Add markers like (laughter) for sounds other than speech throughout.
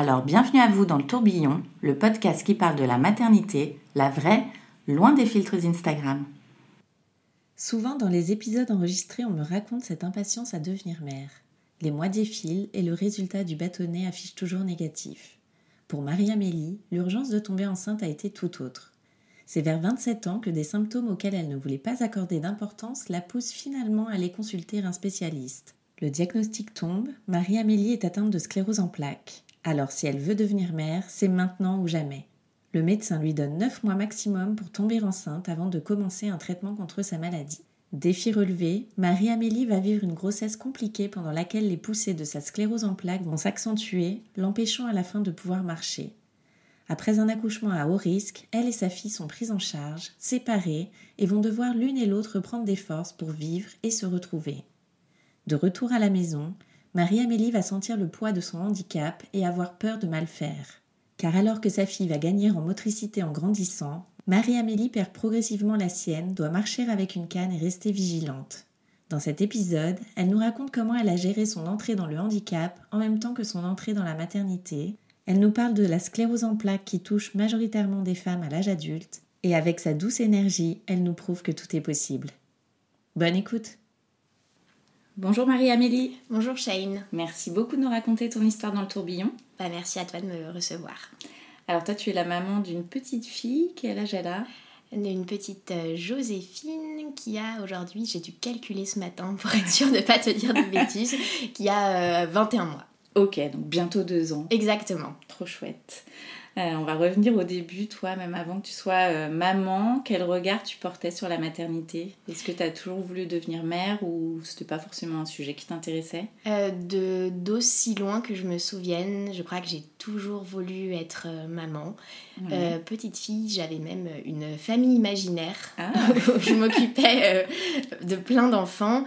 Alors bienvenue à vous dans le tourbillon, le podcast qui parle de la maternité, la vraie, loin des filtres Instagram. Souvent dans les épisodes enregistrés, on me raconte cette impatience à devenir mère. Les mois défilent et le résultat du bâtonnet affiche toujours négatif. Pour Marie-Amélie, l'urgence de tomber enceinte a été tout autre. C'est vers 27 ans que des symptômes auxquels elle ne voulait pas accorder d'importance la poussent finalement à aller consulter un spécialiste. Le diagnostic tombe, Marie-Amélie est atteinte de sclérose en plaques. Alors si elle veut devenir mère, c'est maintenant ou jamais. Le médecin lui donne 9 mois maximum pour tomber enceinte avant de commencer un traitement contre sa maladie. Défi relevé, Marie-Amélie va vivre une grossesse compliquée pendant laquelle les poussées de sa sclérose en plaques vont s'accentuer, l'empêchant à la fin de pouvoir marcher. Après un accouchement à haut risque, elle et sa fille sont prises en charge, séparées, et vont devoir l'une et l'autre prendre des forces pour vivre et se retrouver. De retour à la maison, Marie-Amélie va sentir le poids de son handicap et avoir peur de mal faire. Car alors que sa fille va gagner en motricité en grandissant, Marie-Amélie perd progressivement la sienne, doit marcher avec une canne et rester vigilante. Dans cet épisode, elle nous raconte comment elle a géré son entrée dans le handicap en même temps que son entrée dans la maternité. Elle nous parle de la sclérose en plaques qui touche majoritairement des femmes à l'âge adulte. Et avec sa douce énergie, elle nous prouve que tout est possible. Bonne écoute Bonjour Marie-Amélie Bonjour Shane. Merci beaucoup de nous raconter ton histoire dans le tourbillon. Bah, merci à toi de me recevoir. Alors toi, tu es la maman d'une petite fille. Quel âge elle a? Une petite euh, Joséphine qui a aujourd'hui, j'ai dû calculer ce matin pour être sûre de ne pas te dire de bêtises, (laughs) qui a euh, 21 mois. Ok, donc bientôt deux ans. Exactement. Trop chouette. Euh, on va revenir au début, toi, même avant que tu sois euh, maman. Quel regard tu portais sur la maternité? Est-ce que tu as toujours voulu devenir mère ou c'était pas forcément un sujet qui t'intéressait? Euh, de d'aussi loin que je me souvienne, je crois que j'ai toujours voulu être maman. Petite fille, j'avais même une famille imaginaire Ah. où (laughs) je m'occupais de plein d'enfants.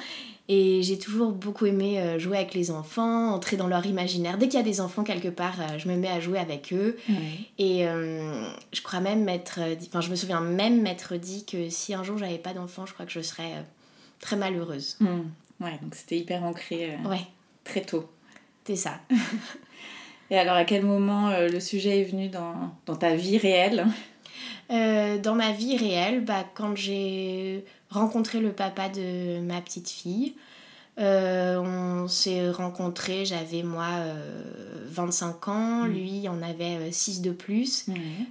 Et j'ai toujours beaucoup aimé euh, jouer avec les enfants, entrer dans leur imaginaire. Dès qu'il y a des enfants quelque part, euh, je me mets à jouer avec eux. Et euh, je crois même m'être dit, enfin je me souviens même m'être dit que si un jour j'avais pas d'enfant, je crois que je serais très malheureuse. Hmm. Ouais, donc c'était hyper ancré euh, Ouais, très tôt. c'est ça. (laughs) Et alors, à quel moment euh, le sujet est venu dans, dans ta vie réelle? Euh, dans ma vie réelle, bah, quand j'ai rencontré le papa de ma petite fille, euh, on s'est rencontrés, j'avais moi euh, 25 ans, lui en avait 6 de plus.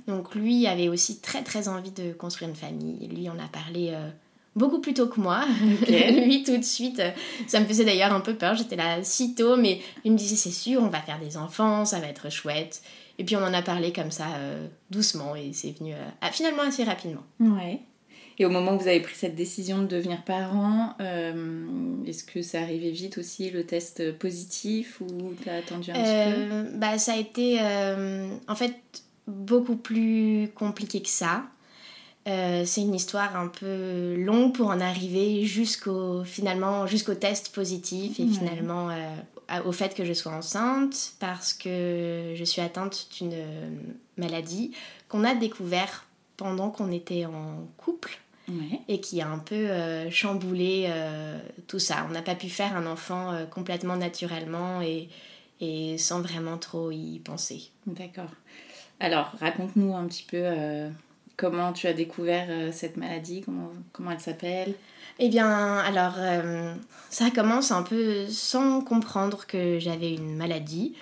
Donc lui avait aussi très très envie de construire une famille. Lui en a parlé euh, beaucoup plus tôt que moi. (laughs) lui tout de suite, euh, ça me faisait d'ailleurs un peu peur. J'étais là si tôt, mais il me disait c'est sûr, on va faire des enfants, ça va être chouette. Et puis on en a parlé comme ça euh, doucement et c'est venu euh, ah, finalement assez rapidement. Ouais. Et au moment où vous avez pris cette décision de devenir parent, euh, est-ce que ça arrivait vite aussi le test positif ou t'as attendu un petit Euh, bah, ça a été euh, en fait beaucoup plus compliqué que ça. C'est une histoire un peu longue pour en arriver jusqu'au finalement jusqu'au test positif et Ouais. finalement au fait que je sois enceinte parce que je suis atteinte d'une maladie qu'on a découvert pendant qu'on était en couple peu Ouais. et qui a un peu euh, chamboulé euh, tout ça. On n'a pas pu faire un enfant euh, complètement naturellement et, et sans vraiment trop y penser. D'accord. Alors, raconte-nous un petit peu comment tu as découvert cette maladie, comment, comment elle s'appelle? Eh bien, alors, ça commence un peu sans comprendre que j'avais une maladie.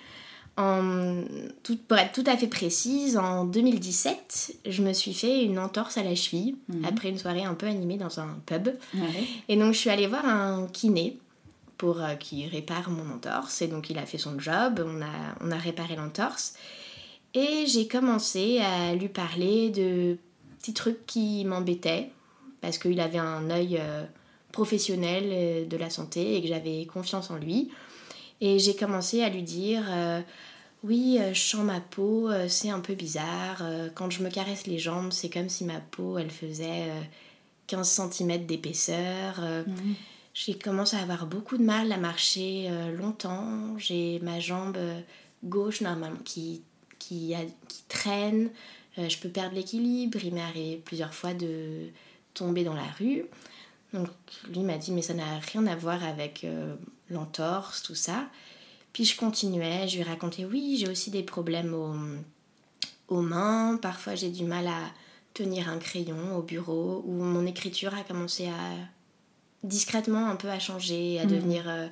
En, tout, pour être tout à fait précise, en 2017, je me suis fait une entorse à la cheville Mhm. après une soirée un peu animée dans un pub. Ouais. Et donc je suis allée voir un kiné pour euh, qui répare mon entorse. Et donc il a fait son job, on a, on a réparé l'entorse. Et j'ai commencé à lui parler de petits trucs qui m'embêtaient parce qu'il avait un œil euh, professionnel euh, de la santé et que j'avais confiance en lui. Et j'ai commencé à lui dire euh, oui, euh, je sens ma peau, euh, c'est un peu bizarre. euh, quand je me caresse les jambes, c'est comme si ma peau, elle faisait euh, 15 cm d'épaisseur. Mhm. J'ai commencé à avoir beaucoup de mal à marcher longtemps. J'ai ma jambe gauche normalement qui, qui, a- qui traîne. Je peux perdre l'équilibre. Il m'est arrivé plusieurs fois de tomber dans la rue. Donc lui m'a dit mais ça n'a rien à voir avec l'entorse, tout ça. Puis je continuais, je lui racontais oui, j'ai aussi des problèmes aux, aux mains. Parfois j'ai du mal à tenir un crayon au bureau ou mon écriture a commencé à discrètement un peu à changer, à devenir euh,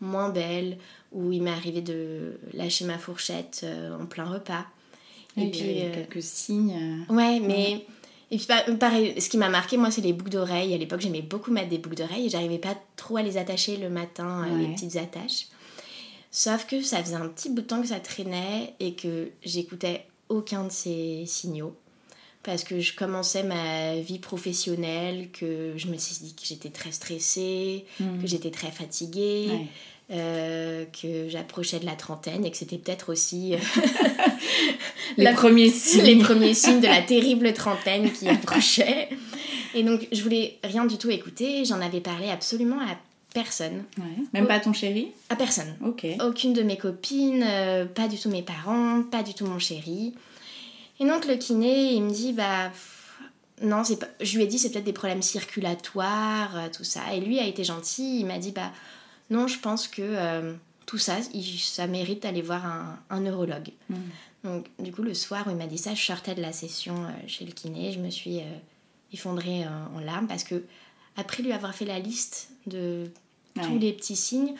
moins belle, ou il m'est arrivé de lâcher ma fourchette euh, en plein repas. Et Et puis, puis, euh, quelques signes. Ouais, mais. Et puis, pa- pareil, ce qui m'a marqué, moi, c'est les boucles d'oreilles. À l'époque, j'aimais beaucoup mettre des boucles d'oreilles et j'arrivais pas trop à les attacher le matin, euh, les Ouais. petites attaches. Sauf que ça faisait un petit bout de temps que ça traînait et que j'écoutais aucun de ces signaux. Parce que je commençais ma vie professionnelle, que je me suis dit que j'étais très stressée, que j'étais très fatiguée, Ouais. euh, que j'approchais de la trentaine et que c'était peut-être aussi euh, (laughs) Les la- premiers (laughs) signes. les premiers signes de la terrible trentaine qui (laughs) approchait. Et donc, je voulais rien du tout écouter. J'en avais parlé absolument à personne. Ouais. Même pas ton chéri À personne. Ok. Aucune de mes copines, euh, pas du tout mes parents, pas du tout mon chéri. Et donc, le kiné, il me dit, bah. pff, Non, c'est pas... je lui ai dit c'est peut-être des problèmes circulatoires, euh, tout ça. Et lui a été gentil, il m'a dit bah non, je pense que euh, tout ça, il- ça mérite d'aller voir un, un neurologue. Mhm. Donc du coup le soir où il m'a dit ça, je sortais de la session chez le kiné, je me suis effondrée en larmes parce que après lui avoir fait la liste de tous les petits signes,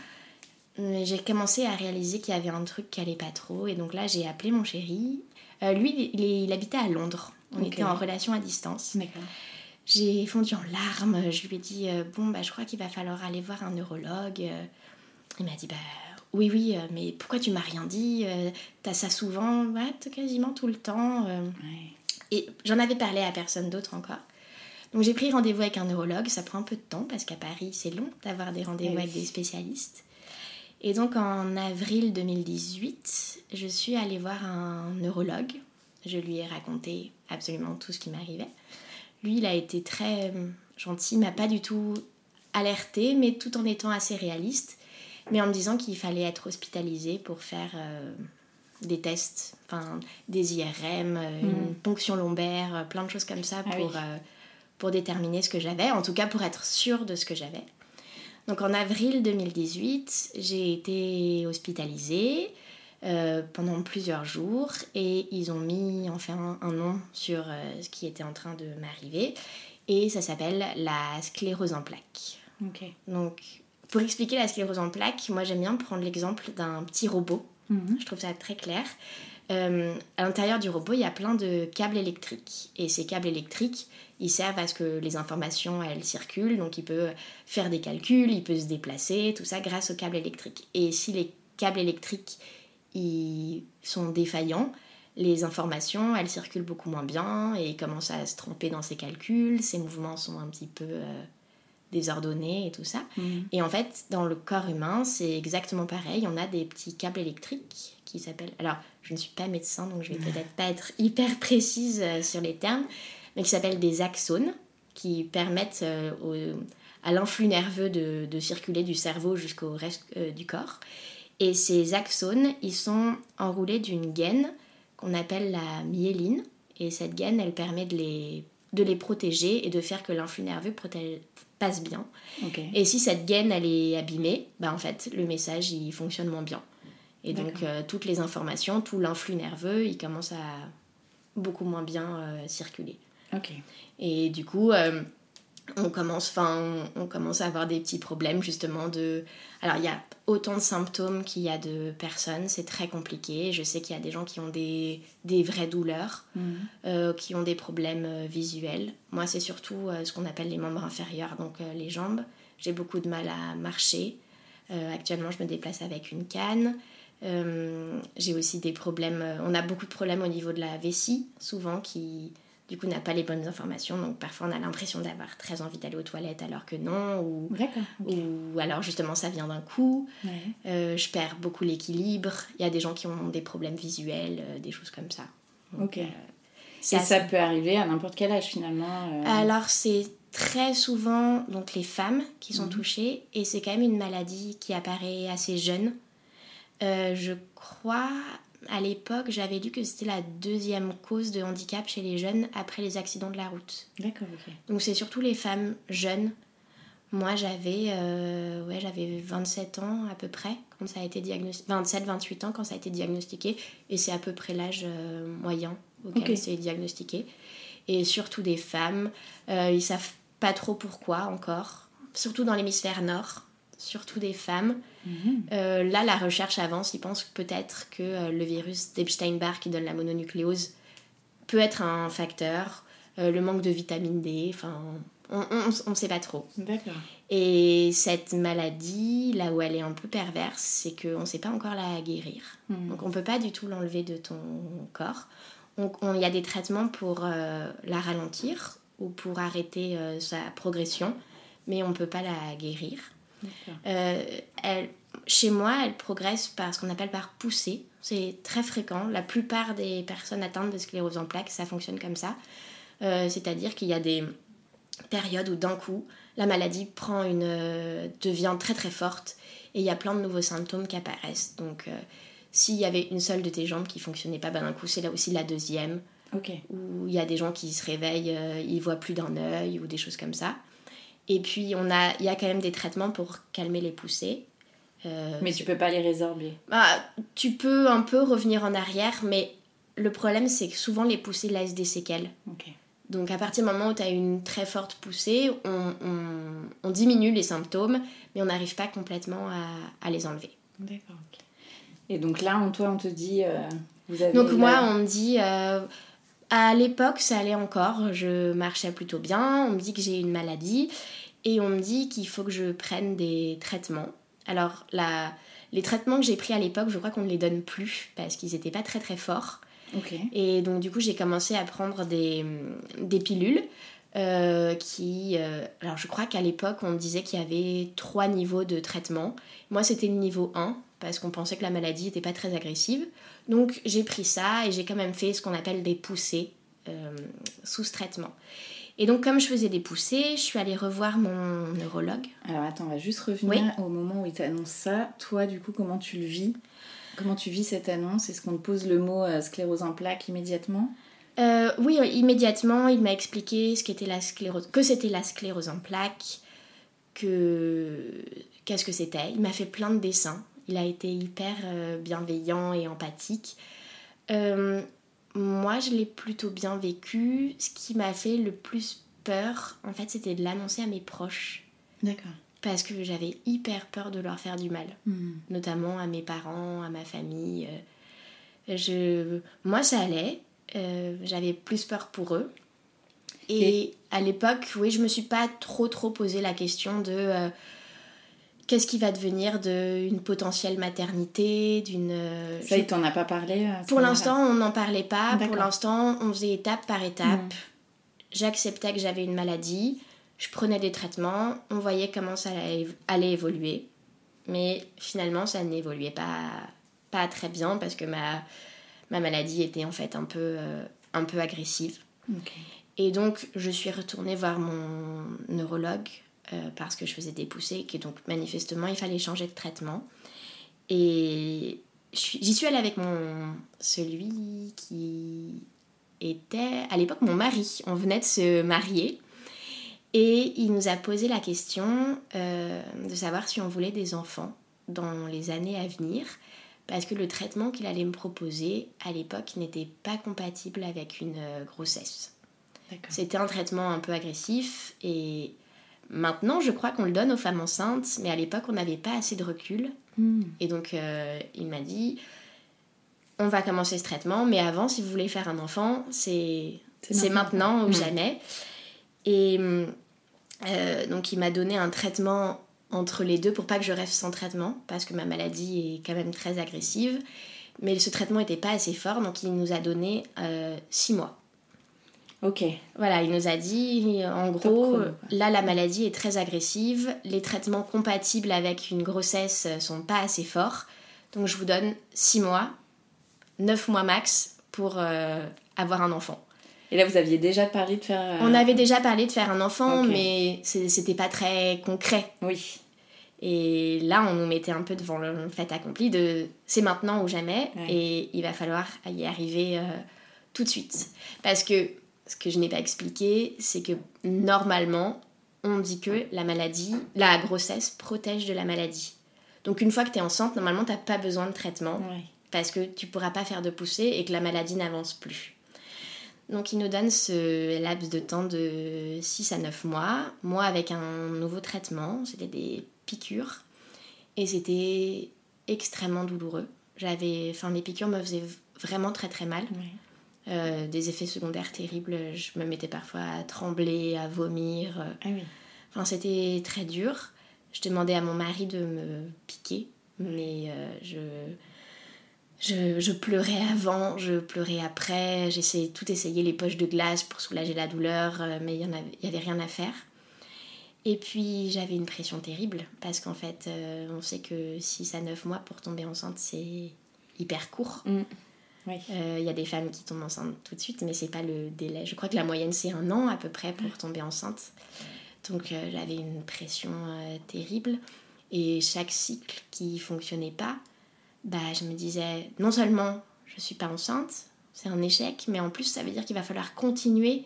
j'ai commencé à réaliser qu'il y avait un truc qui allait pas trop et donc là j'ai appelé mon chéri. Euh, lui il, habitait à Londres, on était en relation à distance. D'accord. J'ai fondu en larmes. Je lui ai dit euh, Bon, bah, je crois qu'il va falloir aller voir un neurologue. Euh, Il m'a dit Bah, oui, oui, mais pourquoi tu m'as rien dit? T'as ça souvent Ouais, quasiment tout le temps. Ouais. Et j'en avais parlé à personne d'autre encore. Donc j'ai pris rendez-vous avec un neurologue. Ça prend un peu de temps parce qu'à Paris, c'est long d'avoir des rendez-vous oui. avec des spécialistes. Et donc en avril 2018, je suis allée voir un neurologue. Je lui ai raconté absolument tout ce qui m'arrivait. Lui, il a été très euh, gentil, il m'a pas du tout alerté, mais tout en étant assez réaliste, mais en me disant qu'il fallait être hospitalisé pour faire euh, des tests, enfin des IRM, euh, une ponction lombaire, plein de choses comme ça Ah pour, oui. euh, pour déterminer ce que j'avais, en tout cas pour être sûre de ce que j'avais. Donc en avril 2018, j'ai été hospitalisée euh, pendant plusieurs jours et ils ont mis enfin un nom sur euh, ce qui était en train de m'arriver et ça s'appelle la sclérose en plaques. Ok. Donc pour expliquer la sclérose en plaques, moi j'aime bien prendre l'exemple d'un petit robot. Mhm. Je trouve ça très clair. Euh, à l'intérieur du robot, il y a plein de câbles électriques. Et ces câbles électriques, ils servent à ce que les informations, elles circulent. Donc il peut faire des calculs, il peut se déplacer, tout ça grâce aux câbles électriques. Et si les câbles électriques ils sont défaillants, les informations, elles circulent beaucoup moins bien et il commence à se tromper dans ses calculs, ses mouvements sont un petit peu euh, désordonnés et tout ça. Mhm. Et en fait, dans le corps humain, c'est exactement pareil. On a des petits câbles électriques qui s'appellent. Alors, je ne suis pas médecin, donc je vais peut-être pas être hyper précise euh, sur les termes, mais qui s'appellent des axones, qui permettent euh, au- à l'influx nerveux de, de circuler du cerveau jusqu'au reste euh, du corps. Et ces axones, ils sont enroulés d'une gaine qu'on appelle la myéline. Et cette gaine, elle permet de les, de les protéger et de faire que l'influx nerveux protège- passe bien. Et si cette gaine elle est abîmée, bah en fait le message il fonctionne moins bien. Et donc euh, toutes les informations, tout l'influx nerveux, il commence à beaucoup moins bien euh, circuler. Et du coup, euh, on commence, enfin, on, commence à avoir des petits problèmes justement de. Alors il y a autant de symptômes qu'il y a de personnes, c'est très compliqué. Je sais qu'il y a des gens qui ont des, des vraies douleurs, Mm. euh, qui ont des problèmes euh, visuels. Moi, c'est surtout euh, ce qu'on appelle les membres inférieurs, donc les jambes. J'ai beaucoup de mal à marcher. Actuellement, je me déplace avec une canne. J'ai aussi des problèmes. On a beaucoup de problèmes au niveau de la vessie, souvent qui du coup n'a pas les bonnes informations. Donc parfois on a l'impression d'avoir très envie d'aller aux toilettes alors que non, ou, ou alors justement ça vient d'un coup. Ouais. Euh, je perds beaucoup l'équilibre. Il y a des gens qui ont des problèmes visuels, euh, des choses comme ça. Donc, Ok. euh, Et ça peut arriver à n'importe quel âge finalement. Alors c'est très souvent donc les femmes qui sont Mhm. touchées et c'est quand même une maladie qui apparaît assez jeune. Je crois à l'époque j'avais lu que c'était la deuxième cause de handicap chez les jeunes après les accidents de la route. D'accord, ok. Donc c'est surtout les femmes jeunes. Moi j'avais euh, ouais, j'avais 27 ans à peu près quand ça a été diagnostiqué 27 28 ans quand ça a été diagnostiqué et c'est à peu près l'âge euh, moyen auquel Ok. c'est diagnostiqué et surtout des femmes euh, ils savent pas trop pourquoi encore surtout dans l'hémisphère nord surtout des femmes Mhm. Euh, là la recherche avance ils pensent peut-être que euh, le virus d'Epstein-Barr qui donne la mononucléose peut être un facteur euh, le manque de vitamine D enfin on ne sait pas trop D'accord. et cette maladie, là où elle est un peu perverse, c'est qu'on ne sait pas encore la guérir. Mhm. Donc on ne peut pas du tout l'enlever de ton corps. Il y a des traitements pour la ralentir ou pour arrêter sa progression, mais on ne peut pas la guérir. Euh, elle, chez moi, elle progresse par ce qu'on appelle par poussée. C'est très fréquent. La plupart des personnes atteintes de sclérose en plaques, ça fonctionne comme ça. Euh, C'est-à-dire qu'il y a des périodes où d'un coup, la maladie prend une, euh, devient très très forte et il y a plein de nouveaux symptômes qui apparaissent. Donc, s'il y avait une seule de tes jambes qui fonctionnait pas, ben d'un coup, c'est là aussi la deuxième. Ok. Où il y a des gens qui se réveillent, ils voient plus d'un œil ou des choses comme ça. Et puis, on a, il y a quand même des traitements pour calmer les poussées. Euh, Mais tu peux pas les résorber. bah, tu peux un peu revenir en arrière, mais le problème, c'est que souvent les poussées laissent des séquelles. Ok. Donc à partir du moment où tu as une très forte poussée, on, on- on diminue les symptômes, mais on n'arrive pas complètement à, à les enlever. D'accord. Et donc là, on, toi, on te dit, euh, vous avez. Donc moi, on me dit, euh, à l'époque, ça allait encore, je marchais plutôt bien, on me dit que j'ai une maladie, et on me dit qu'il faut que je prenne des traitements. Alors la, les traitements que j'ai pris à l'époque, je crois qu'on ne les donne plus, parce qu'ils n'étaient pas très très forts. Et donc du coup j'ai commencé à prendre des, des pilules euh, qui... euh, alors je crois qu'à l'époque on me disait qu'il y avait trois niveaux de traitement. Moi c'était le niveau 1 parce qu'on pensait que la maladie n'était pas très agressive. Donc j'ai pris ça et j'ai quand même fait ce qu'on appelle des poussées euh, sous ce traitement. Et donc comme je faisais des poussées, je suis allée revoir mon neurologue. Alors attends, on va juste revenir au moment où il t'annonce ça. Toi, du coup, comment tu le vis? Comment tu vis cette annonce? Est-ce qu'on te pose le mot euh, sclérose en plaques immédiatement? Euh, oui, immédiatement, il m'a expliqué ce qu'était la sclérose, que c'était la sclérose en plaques, que qu'est-ce que c'était. Il m'a fait plein de dessins. Il a été hyper euh, bienveillant et empathique. Euh, moi, je l'ai plutôt bien vécu. Ce qui m'a fait le plus peur, en fait, c'était de l'annoncer à mes proches. D'accord. Parce que j'avais hyper peur de leur faire du mal notamment à mes parents, à ma famille. Euh, Je... Moi, ça allait. Euh, J'avais plus peur pour eux. Et, à l'époque, oui, je me suis pas trop trop posé la question de euh, qu'est-ce qui va devenir d'une potentielle maternité, d'une. euh, Ça, je- t'en a pas parlé Pour l'instant, on n'en parlait pas. Pour l'instant, on faisait étape par étape. Mm. J'acceptais que j'avais une maladie. Je prenais des traitements. On voyait comment ça allait, allait évoluer. Mais finalement, ça n'évoluait pas, pas très bien parce que ma, ma maladie était en fait un peu, euh, un peu agressive. Et donc, je suis retournée voir mon neurologue euh, parce que je faisais des poussées, et que donc manifestement, il fallait changer de traitement. Et j'y suis allée avec mon celui qui était à l'époque mon mari. On venait de se marier. Et il nous a posé la question euh, de savoir si on voulait des enfants dans les années à venir, parce que le traitement qu'il allait me proposer à l'époque n'était pas compatible avec une euh, grossesse. C'était un traitement un peu agressif et maintenant je crois qu'on le donne aux femmes enceintes, mais à l'époque on n'avait pas assez de recul. Hmm. Et donc euh, il m'a dit on va commencer ce traitement, mais avant si vous voulez faire un enfant, c'est maintenant. maintenant ou Mm. jamais. Et euh, donc il m'a donné un traitement entre les deux pour pas que je reste sans traitement, parce que ma maladie est quand même très agressive. Mais ce traitement n'était pas assez fort, donc il nous a donné euh, six mois. Ok. Voilà, il nous a dit, en gros, chrono, là la maladie est très agressive, les traitements compatibles avec une grossesse sont pas assez forts, donc je vous donne 6 mois, 9 mois max pour euh, avoir un enfant. Et là, vous aviez déjà parlé de faire. euh, On avait déjà parlé de faire un enfant, Ok. mais c'était pas très concret. Oui. Et là, on nous mettait un peu devant le fait accompli de c'est maintenant ou jamais, Ouais. et il va falloir y arriver euh, tout de suite. Parce que ce que je n'ai pas expliqué, c'est que normalement, on dit que la maladie, la grossesse protège de la maladie. Donc une fois que tu es enceinte, normalement, tu n'as pas besoin de traitement Ouais. parce que tu pourras pas faire de poussée et que la maladie n'avance plus. Donc il nous donne ce laps de temps de 6 à 9 mois, moi avec un nouveau traitement, c'était des piqûres et c'était extrêmement douloureux. J'avais enfin les piqûres me faisaient vraiment très très mal. Euh, des effets secondaires terribles, je me mettais parfois à trembler, à vomir. Ah oui. Enfin, c'était très dur. Je demandais à mon mari de me piquer, mais euh, je, je, je pleurais avant, je pleurais après. J'essayais tout essayer, les poches de glace pour soulager la douleur, euh, mais il n'y avait, il y avait rien à faire. Et puis j'avais une pression terrible, parce qu'en fait, euh, on sait que 6 à 9 mois pour tomber enceinte, c'est hyper court. Mm. Oui. Euh, Il y a des femmes qui tombent enceintes tout de suite, mais c'est pas le délai. Je crois que la moyenne c'est un an à peu près pour tomber enceinte. Donc euh, j'avais une pression terrible et chaque cycle qui fonctionnait pas, bah je me disais non seulement je suis pas enceinte, c'est un échec, mais en plus ça veut dire qu'il va falloir continuer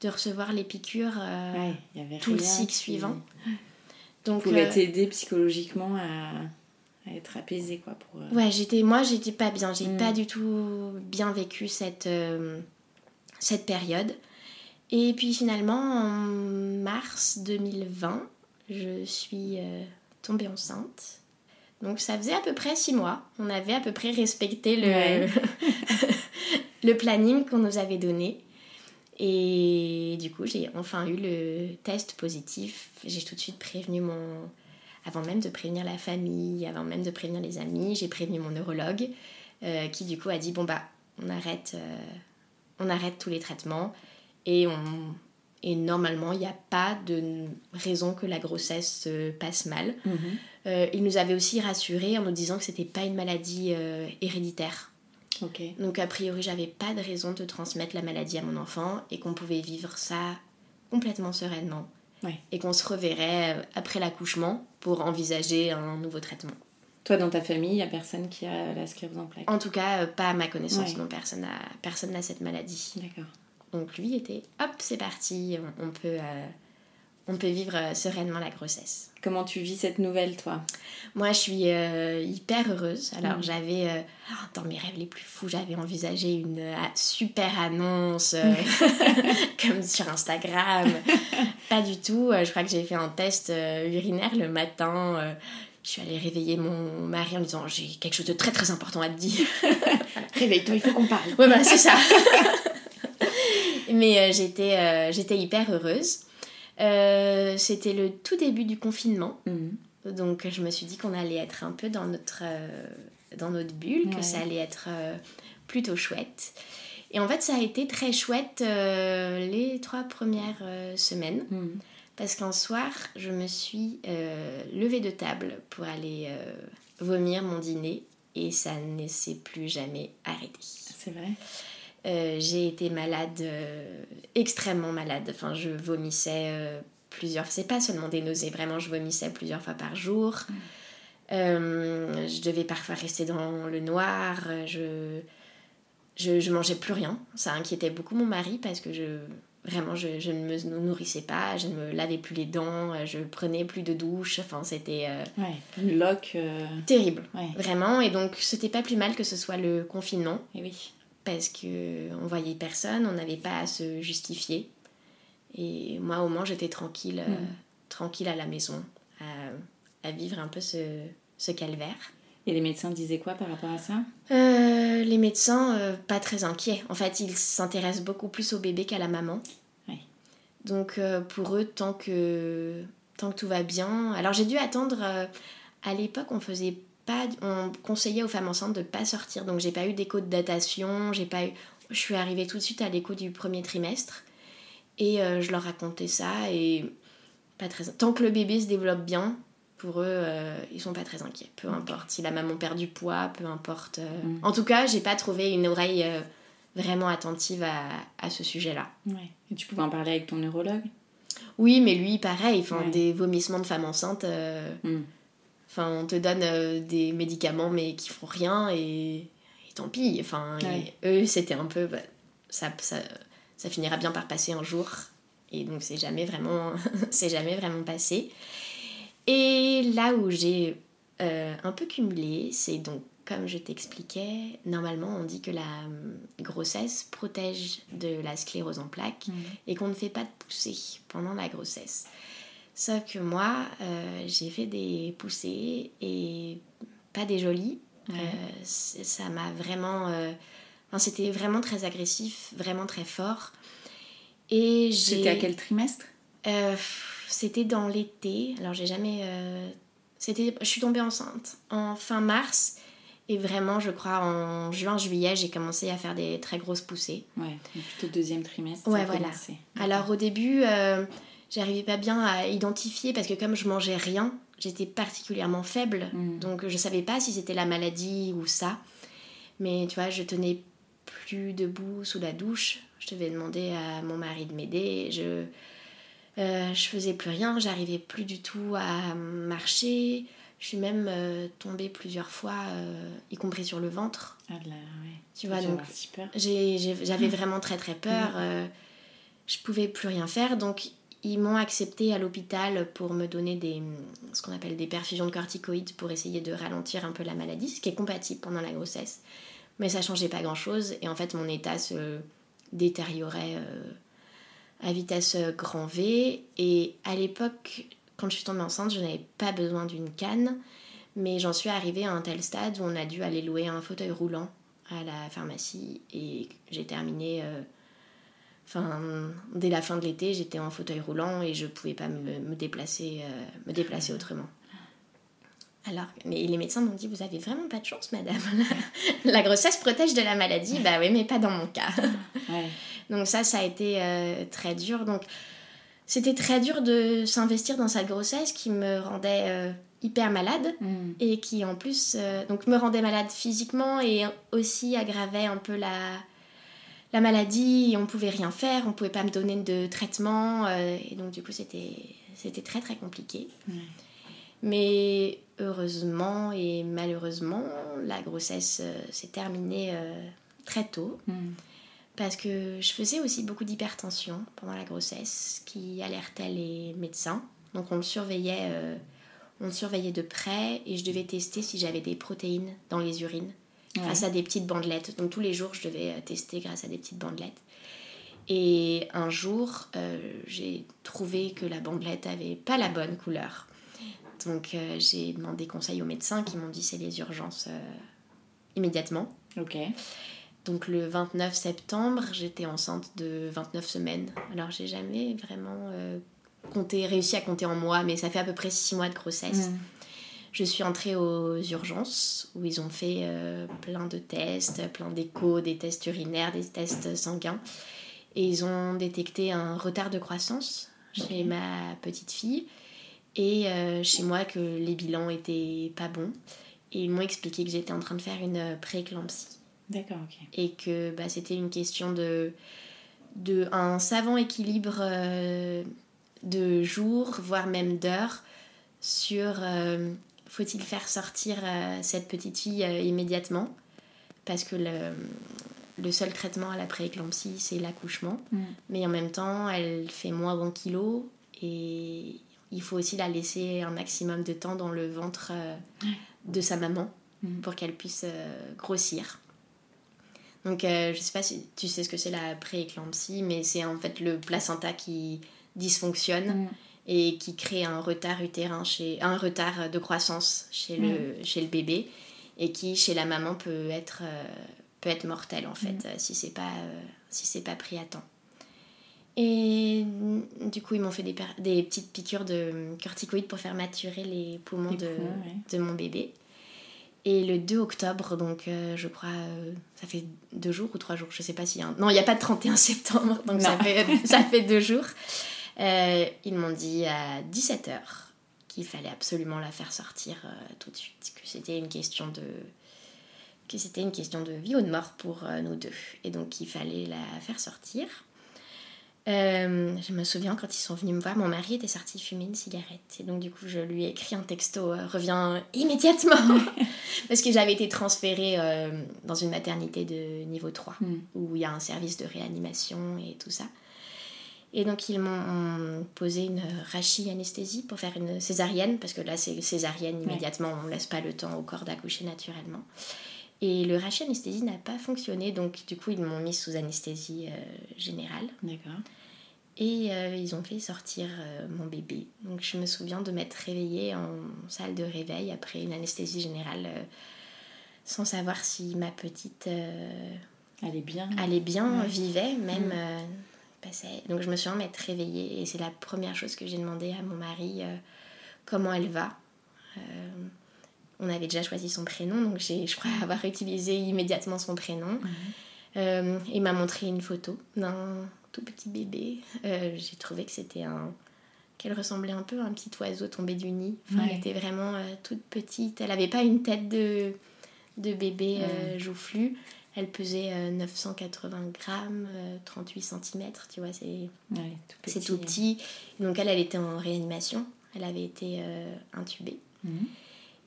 de recevoir les piqûres euh, Ouais, y avait tout le cycle suivant. (laughs) Donc pouvait euh, t'aider psychologiquement à, à être apaisé, quoi. Pour, euh, Ouais, j'étais, moi, j'étais pas bien. J'ai Mm. pas du tout bien vécu cette, euh, cette période. Et puis finalement, en mars 2020, je suis euh, tombée enceinte. Donc ça faisait à peu près six mois. On avait à peu près respecté le, Ouais. (laughs) le planning qu'on nous avait donné. Et du coup, j'ai enfin eu le test positif. J'ai tout de suite prévenu mon... Avant même de prévenir la famille, avant même de prévenir les amis, j'ai prévenu mon neurologue euh, qui du coup a dit, bon bah, on arrête, euh, on arrête tous les traitements et, on... et normalement, il n'y a pas de raison que la grossesse se passe mal. Mhm. Euh, il nous avait aussi rassurés en nous disant que c'était pas une maladie euh, héréditaire. Donc a priori, j'avais pas de raison de transmettre la maladie à mon enfant et qu'on pouvait vivre ça complètement sereinement. Ouais. Et qu'on se reverrait euh, après l'accouchement pour envisager un nouveau traitement. Toi, dans ta famille, il n'y a personne qui a la sclérose en plaques? En tout cas, pas à ma connaissance, Ouais. non, personne n'a personne n'a cette maladie. D'accord. Donc lui était, hop, c'est parti, on, on peut, euh, on peut vivre euh, sereinement la grossesse. Comment tu vis cette nouvelle, toi? Moi, je suis euh, hyper heureuse. Alors, Mm. j'avais, euh, dans mes rêves les plus fous, j'avais envisagé une euh, super annonce (laughs) (laughs) comme sur Instagram. Pas du tout. Je crois que j'ai fait un test urinaire le matin. je suis allée réveiller mon mari en lui disant J'ai quelque chose de très très important à te dire. (laughs) Réveille-toi, il faut qu'on parle. Ouais, bah, c'est ça. Mais j'étais, j'étais hyper heureuse. Euh, c'était le tout début du confinement. Mhm. Donc je me suis dit qu'on allait être un peu dans notre, euh, dans notre bulle, Ouais. que ça allait être euh, plutôt chouette. Et en fait, ça a été très chouette les trois premières semaines. Mhm. Parce qu'un soir, je me suis levée de table pour aller vomir mon dîner. Et ça ne s'est plus jamais arrêté. C'est vrai Euh, j'ai été malade, euh, extrêmement malade. Enfin, je vomissais euh, plusieurs C'est pas seulement des nausées, vraiment, je vomissais plusieurs fois par jour. Euh, je devais parfois rester dans le noir. Je, je, je mangeais plus rien. Ça inquiétait beaucoup mon mari parce que je. Vraiment, je, je ne me nourrissais pas, je ne me lavais plus les dents, je prenais plus de douche. Enfin, c'était. euh, Ouais. Une loque. euh, terrible, Ouais. vraiment. Et donc, c'était pas plus mal que ce soit le confinement Et oui. Parce que on voyait personne, on n'avait pas à se justifier. Et moi, au moins, j'étais tranquille, euh, Mm. tranquille à la maison, à, à vivre un peu ce, ce calvaire. Et les médecins disaient quoi par rapport à ça? Euh, les médecins, euh, pas très inquiets. En fait, ils s'intéressent beaucoup plus au bébé qu'à la maman. Donc, pour eux, tant que, tant que tout va bien. Alors, j'ai dû attendre. à l'époque, on faisait pas. On conseillait aux femmes enceintes de pas sortir. Donc, j'ai pas eu d'écho de datation. J'ai pas eu. Je suis arrivée tout de suite à l'écho du premier trimestre. Et euh, je leur racontais ça. Et pas très. Tant que le bébé se développe bien, pour eux, euh, ils sont pas très inquiets. Peu importe si la maman perd du poids, peu importe. euh. Mm. En tout cas, j'ai pas trouvé une oreille euh, vraiment attentive à, à ce sujet-là. Ouais. Et tu pouvais en parler avec ton neurologue? Oui, mais lui, pareil, enfin, Ouais. des vomissements de femme enceinte. euh, Mm. Enfin, on te donne euh, des médicaments, mais qui font rien, et, et tant pis. Enfin, Ouais. eux, c'était un peu. bah, ça, ça, ça finira bien par passer un jour. Et donc, c'est jamais vraiment, (laughs) c'est jamais vraiment passé. Et là où j'ai euh, un peu cumulé, c'est donc, comme je t'expliquais, normalement, on dit que la euh, grossesse protège de la sclérose en plaques Mm. et qu'on ne fait pas de poussée pendant la grossesse. Sauf que moi, euh, j'ai fait des poussées et pas des jolies. Ouais. Euh, ça m'a vraiment. euh, enfin, c'était vraiment très agressif, vraiment très fort. Et. C'était à quel trimestre? C'était dans l'été. Alors j'ai jamais. C'était. Je suis tombée enceinte en fin mars et vraiment, je crois en juin-juillet, j'ai commencé à faire des très grosses poussées. Ouais, plutôt deuxième trimestre. Ouais, voilà. commencé. Alors au début, euh, j'arrivais pas bien à identifier parce que comme je mangeais rien, j'étais particulièrement faible. Mm. Donc je savais pas si c'était la maladie ou ça. Mais tu vois, je tenais plus debout sous la douche. Je devais demander à mon mari de m'aider. Je, euh, je faisais plus rien. J'arrivais plus du tout à marcher. Je suis même euh, tombée plusieurs fois, euh, y compris sur le ventre. Ah, de la... ouais. Tu vois, donc J'avais (laughs) vraiment très très peur. euh, je pouvais plus rien faire. Donc ils m'ont accepté à l'hôpital pour me donner ce qu'on appelle des perfusions de corticoïdes pour essayer de ralentir un peu la maladie, ce qui est compatible pendant la grossesse. Mais ça changeait pas grand chose. Et en fait, mon état se détériorait euh, à vitesse grand V. Et à l'époque, quand je suis tombée enceinte, je n'avais pas besoin d'une canne. Mais j'en suis arrivée à un tel stade où on a dû aller louer un fauteuil roulant à la pharmacie et j'ai terminé. euh, Enfin, dès la fin de l'été, j'étais en fauteuil roulant et je pouvais pas me, me déplacer, euh, me déplacer autrement. Alors, mais les médecins m'ont dit vous avez vraiment pas de chance, madame. (laughs) La, grossesse protège de la maladie. Bah oui, mais pas dans mon cas. (laughs) Ouais. Donc ça, ça a été euh, très dur. Donc c'était très dur de s'investir dans cette grossesse qui me rendait euh, hyper malade Mm. et qui en plus donc me rendait malade physiquement et aussi aggravait un peu la, la maladie. On pouvait rien faire, on pouvait pas me donner de traitement euh, et donc du coup c'était c'était très très compliqué. Mais heureusement et malheureusement, la grossesse euh, s'est terminée euh, très tôt Mm. parce que je faisais aussi beaucoup d'hypertension pendant la grossesse qui alertait les médecins. Donc on le surveillait, on le surveillait de près et je devais tester si j'avais des protéines dans les urines grâce à des petites bandelettes. Donc tous les jours je devais euh, tester grâce à des petites bandelettes. Et un jour, euh, j'ai trouvé que la bandelette avait pas la bonne couleur. Donc euh, j'ai demandé conseil aux médecins qui m'ont dit c'est les urgences euh, immédiatement. Ok. Donc le 29 septembre, j'étais enceinte de 29 semaines. Alors j'ai jamais vraiment compté, réussi à compter en mois, mais ça fait à peu près 6 mois de grossesse. Mm. Je suis entrée aux urgences où ils ont fait euh, plein de tests, plein d'échos, des tests urinaires, des tests sanguins. Et ils ont détecté un retard de croissance chez ma petite fille et euh, chez moi que les bilans étaient pas bons. Et ils m'ont expliqué que j'étais en train de faire une prééclampsie D'accord, ok. et que bah, c'était une question de, de un savant équilibre euh, de jours, voire même d'heures, sur euh, faut-il faire sortir euh, cette petite fille euh, immédiatement? Parce que le, le seul traitement à la prééclampsie c'est l'accouchement, Mm. mais en même temps elle fait moins 20 kilos et il faut aussi la laisser un maximum de temps dans le ventre euh, de sa maman Mm. pour qu'elle puisse grossir. Donc, je sais pas si tu sais ce que c'est la prééclampsie, mais c'est en fait le placenta qui dysfonctionne Mm. Et qui crée un retard utérin, chez, un retard de croissance chez le, chez le bébé et qui, chez la maman, peut être, euh, peut être mortel en fait, euh, si c'est pas, euh, si c'est pas pris à temps. Et du coup, ils m'ont fait des, petites piqûres de corticoïdes pour faire maturer les poumons, Les de, poumons, ouais. de mon bébé. Et le 2 octobre, donc euh, je crois, euh, ça fait deux jours ou trois jours, je sais pas s'il y a un... Non, il n'y a pas de 31 (laughs) septembre, donc ça fait, ça fait deux jours. Euh, ils m'ont dit à 17h qu'il fallait absolument la faire sortir euh, tout de suite, que c'était une question de que c'était une question de vie ou de mort pour euh, nous deux. Et donc il fallait la faire sortir. Je me souviens quand ils sont venus me voir, mon mari était sorti fumer une cigarette. Et donc du coup je lui ai écrit un texto, reviens immédiatement. (laughs) Parce que j'avais été transférée dans une maternité de niveau 3, Mm. où il y a un service de réanimation et tout ça. Et donc ils m'ont posé une rachi-anesthésie pour faire une césarienne, parce que là c'est césarienne immédiatement, on ne laisse pas le temps au corps d'accoucher naturellement. Et le rachi-anesthésie n'a pas fonctionné, donc du coup ils m'ont mis sous anesthésie euh, générale. D'accord. Et euh, ils ont fait sortir euh, mon bébé. Donc je me souviens de m'être réveillée en salle de réveil après une anesthésie générale, sans savoir si ma petite Elle est bien. allait bien, Ouais. vivait, même Mm. Passait. Donc je me souviens m'être réveillée et c'est la première chose que j'ai demandé à mon mari euh, comment elle va. Euh, on avait déjà choisi son prénom, donc j'ai, je crois avoir utilisé immédiatement son prénom. Euh, il m'a montré une photo d'un tout petit bébé. J'ai trouvé que c'était un qu'elle ressemblait un peu à un petit oiseau tombé du nid. Enfin, Ouais. Elle était vraiment toute petite. Elle n'avait pas une tête de, de bébé joufflu. Elle pesait euh, 980 grammes, euh, 38 cm, tu vois, c'est Ouais, tout tout petit. Donc elle, elle était en réanimation. Elle avait été euh, intubée. Mhm.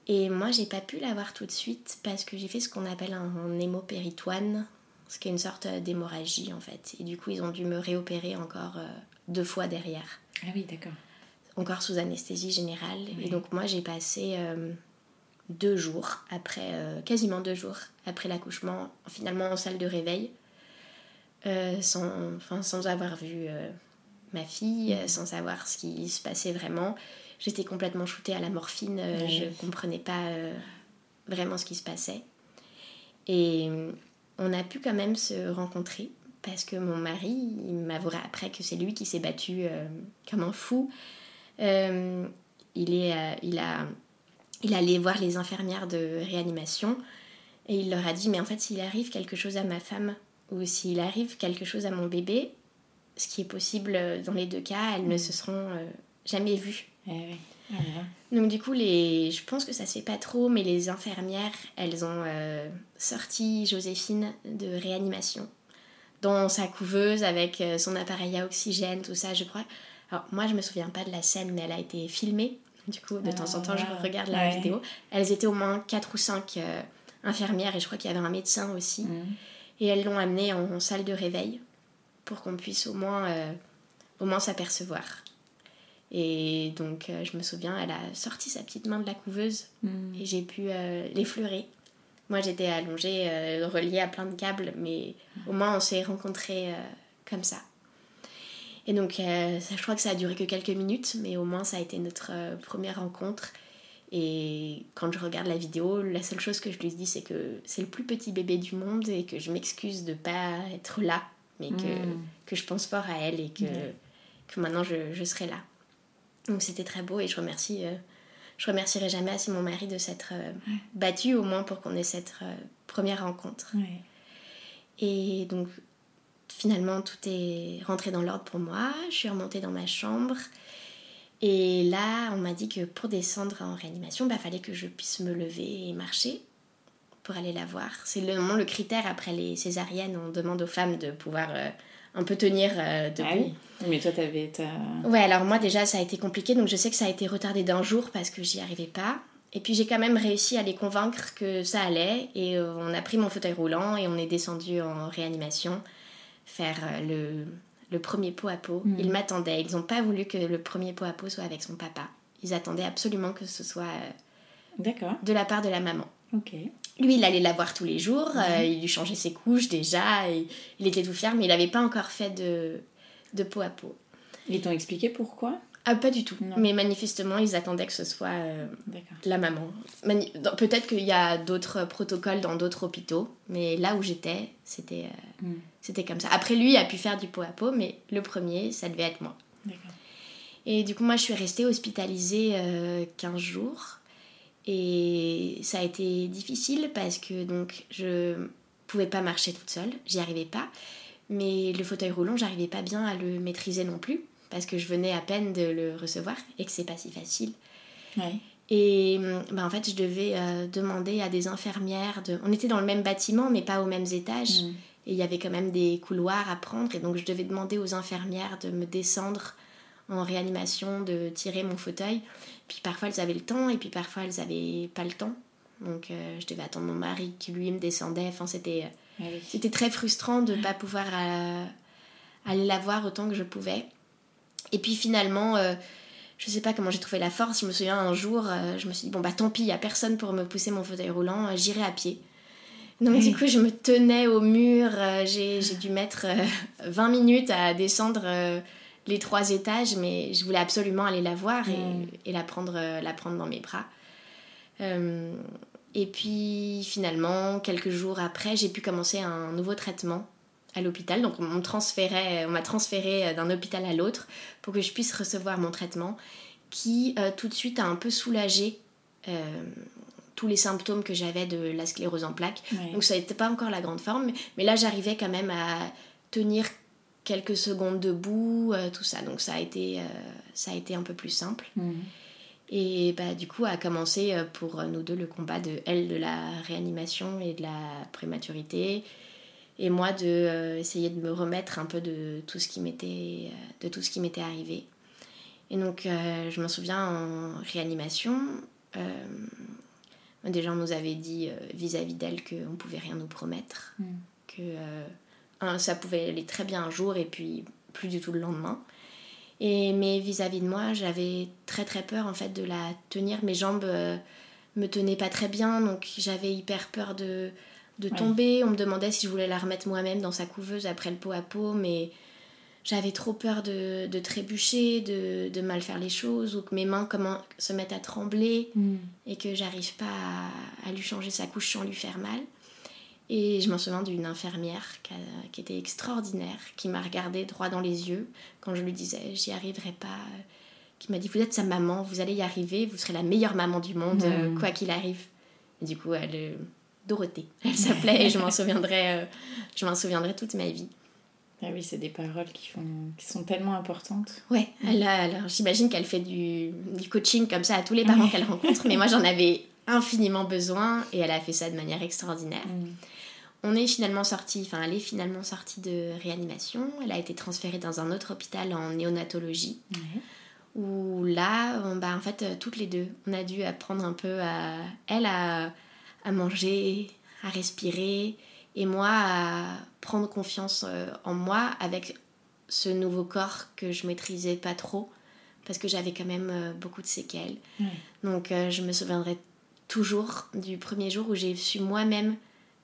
Et moi, j'ai pas pu l'avoir tout de suite parce que j'ai fait ce qu'on appelle un, un hémopéritoine, ce qui est une sorte euh, d'hémorragie en fait. Et du coup, ils ont dû me réopérer encore euh, deux fois derrière, Ah oui, d'accord. encore sous anesthésie générale. Oui. Et donc moi, j'ai passé euh, deux jours après, euh, quasiment deux jours après l'accouchement, finalement en salle de réveil, euh, sans, enfin, sans avoir vu euh, ma fille, sans savoir ce qui se passait vraiment. J'étais complètement shootée à la morphine, Oui. je comprenais pas vraiment ce qui se passait. Et on a pu quand même se rencontrer parce que mon mari, il m'avouera après que c'est lui qui s'est battu comme un fou. Il, est, il, a, il allait voir les infirmières de réanimation et il leur a dit Mais en fait, s'il arrive quelque chose à ma femme ou s'il arrive quelque chose à mon bébé, ce qui est possible euh, dans les deux cas, elles ne se seront euh, jamais vues. Eh oui. Là. Donc du coup, les... je pense que ça se fait pas trop, mais les infirmières, elles ont euh, sorti Joséphine de réanimation dans sa couveuse avec son appareil à oxygène, tout ça, je crois. Alors moi, je me souviens pas de la scène, mais elle a été filmée. Du coup, de Ah, temps en temps, je wow. regarde la Ouais. vidéo. Elles étaient au moins 4 ou 5 infirmières et je crois qu'il y avait un médecin aussi. Mhm. Et elles l'ont amenée en, salle de réveil pour qu'on puisse au moins, euh, au moins s'apercevoir. Et donc, euh, je me souviens, elle a sorti sa petite main de la couveuse Mhm. et j'ai pu euh, l'effleurer. Moi, j'étais allongée, euh, reliée à plein de câbles, mais au moins, on s'est rencontrés euh, comme ça. Et donc, euh, ça- je crois que ça a duré que quelques minutes, mais au moins, ça a été notre euh, première rencontre. Et quand je regarde la vidéo, la seule chose que je lui dis, c'est que c'est le plus petit bébé du monde et que je m'excuse de pas être là, mais que, Mm. que je pense fort à elle et que, que maintenant je, je serai là. Donc c'était très beau et je remercie, euh, je remercierai jamais assez mon mari de s'être battu au moins pour qu'on ait cette première rencontre. Ouais. Et donc finalement tout est rentré dans l'ordre pour moi. Je suis remontée dans ma chambre. Et là, on m'a dit que pour descendre en réanimation, il bah, fallait que je puisse me lever et marcher pour aller la voir. C'est le, le critère après les césariennes. On demande aux femmes de pouvoir euh, un peu tenir euh, debout. Ah oui. Mais toi, t'avais ta. Ouais, alors moi déjà ça a été compliqué, donc je sais que ça a été retardé d'un jour parce que j'y arrivais pas. Et puis j'ai quand même réussi à les convaincre que ça allait et euh, on a pris mon fauteuil roulant et on est descendu en réanimation faire euh, le, le premier pot à pot. Mhm. Ils m'attendaient, ils n'ont pas voulu que le premier pot à pot soit avec son papa. Ils attendaient absolument que ce soit euh, D'accord. de la part de la maman. Ok. lui, il allait la voir tous les jours, euh, il lui changeait ses couches déjà, et il était tout fier, mais il n'avait pas encore fait de, de peau à peau. Ils t'ont expliqué pourquoi? Ah, pas du tout. Mais manifestement, ils attendaient que ce soit euh, la maman. Peut-être qu'il y a d'autres protocoles dans d'autres hôpitaux, mais là où j'étais, c'était euh, hmm. C'était comme ça. Après, lui a pu faire du pot à pot, mais le premier, ça devait être moi. Et du coup, moi, je suis restée hospitalisée 15 jours. Et ça a été difficile parce que donc je pouvais pas marcher toute seule, j'y arrivais pas. Mais le fauteuil roulant, j'arrivais pas bien à le maîtriser non plus parce que je venais à peine de le recevoir et que c'est pas si facile. Et bah, en fait, je devais euh, demander à des infirmières de. On était dans le même bâtiment, mais pas aux mêmes étages. Mm. Et il y avait quand même des couloirs à prendre. Et donc, je devais demander aux infirmières de me descendre en réanimation, de tirer mon fauteuil. Puis parfois elles avaient le temps et puis parfois elles avaient pas le temps. Donc euh, je devais attendre mon mari qui lui me descendait. Enfin c'était euh, ah c'était très frustrant de ne pas pouvoir euh, aller la voir autant que je pouvais. Et puis finalement je sais pas comment j'ai trouvé la force. Je me souviens un jour, je me suis dit bon bah tant pis, il y a personne pour me pousser mon fauteuil roulant, j'irai à pied. Donc du coup, je me tenais au mur, j'ai dû mettre 20 minutes à descendre les trois étages, mais je voulais absolument aller la voir et, mm. la, prendre, euh, la prendre dans mes bras. Euh, et puis finalement, quelques jours après, j'ai pu commencer un nouveau traitement à l'hôpital. Donc on m'a transféré, on transféré euh, d'un hôpital à l'autre pour que je puisse recevoir mon traitement qui tout de suite a un peu soulagé tous les symptômes que j'avais de la sclérose en plaques. Donc ça n'était pas encore la grande forme, mais là j'arrivais quand même à tenir quelques secondes debout, euh, tout ça. Donc ça a été, euh, ça a été un peu plus simple. Mhm. Et bah, du coup a commencé euh, pour nous deux le combat de elle de la réanimation et de la prématurité et moi de essayer de me remettre un peu de tout ce qui m'était de tout ce qui m'était arrivé. Et donc je me souviens en réanimation déjà on nous avait dit vis-à-vis d'elle qu'on pouvait rien nous promettre, mhm. que ça pouvait aller très bien un jour et puis plus du tout le lendemain. Et, mais vis-à-vis de moi, j'avais très très peur en fait de la tenir. Mes jambes euh, me tenaient pas très bien, donc j'avais hyper peur de, de tomber. On me demandait si je voulais la remettre moi-même dans sa couveuse après le pot à pot, mais j'avais trop peur de, de trébucher, de, de, mal faire les choses, ou que mes mains comment, se mettent à trembler mm. et que j'arrive pas à, à, lui changer sa couche sans lui faire mal. Et je m'en souviens d'une infirmière qui, était extraordinaire, qui m'a regardé droit dans les yeux quand je lui disais j'y arriverai pas, qui m'a dit vous êtes sa maman, vous allez y arriver, vous serez la meilleure maman du monde, hmm. quoi qu'il arrive. Et du coup, elle, euh, Dorothée, elle s'appelait et je m'en (laughs) souviendrai, euh, je m'en souviendrai toute ma vie. Ah oui, c'est des paroles qui, font, qui sont tellement importantes. Ouais, elle alors j'imagine qu'elle fait du, du, coaching comme ça à tous les parents qu'elle rencontre, mais moi j'en (laughs) avais infiniment besoin et elle a fait ça de manière extraordinaire. Hmm. On est finalement sorti, enfin elle est finalement sortie de réanimation. Elle a été transférée dans un autre hôpital en néonatologie. Où là, bah, en fait, toutes les deux, on a dû apprendre un peu à elle à, à manger, à respirer, et moi à prendre confiance euh, en moi avec ce nouveau corps que je maîtrisais pas trop parce que j'avais quand même euh, beaucoup de séquelles. Donc euh, je me souviendrai toujours du premier jour où j'ai su moi-même